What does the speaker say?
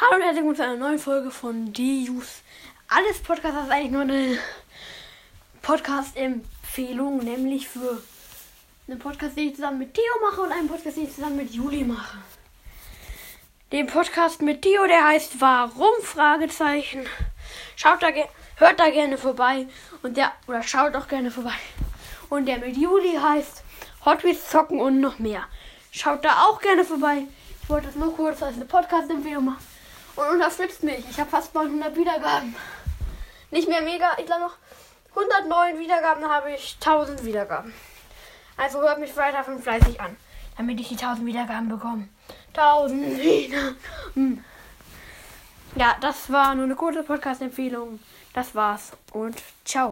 Hallo und herzlich willkommen zu einer neuen Folge von Dius. Alles Podcast ist eigentlich nur eine Podcast-Empfehlung, nämlich für einen Podcast, den ich zusammen mit Theo mache und einen Podcast, den ich zusammen mit Juli mache. Den Podcast mit Theo, der heißt Warum? Fragezeichen. Schaut da, hört da gerne vorbei und der oder schaut auch gerne vorbei. Und der mit Juli heißt Hot Wheels zocken und noch mehr. Schaut da auch gerne vorbei. Ich wollte das nur kurz als eine Podcast-Empfehlung machen. Und unterstützt mich. Ich habe fast 900 Wiedergaben. Nicht mehr mega. Ich glaube noch 109 Wiedergaben, habe ich 1000 Wiedergaben. Also hört mich weiter von fleißig an, damit ich die 1000 Wiedergaben bekomme. 1000 Wiedergaben. Ja, das war nur eine kurze Podcast-Empfehlung. Das war's und ciao.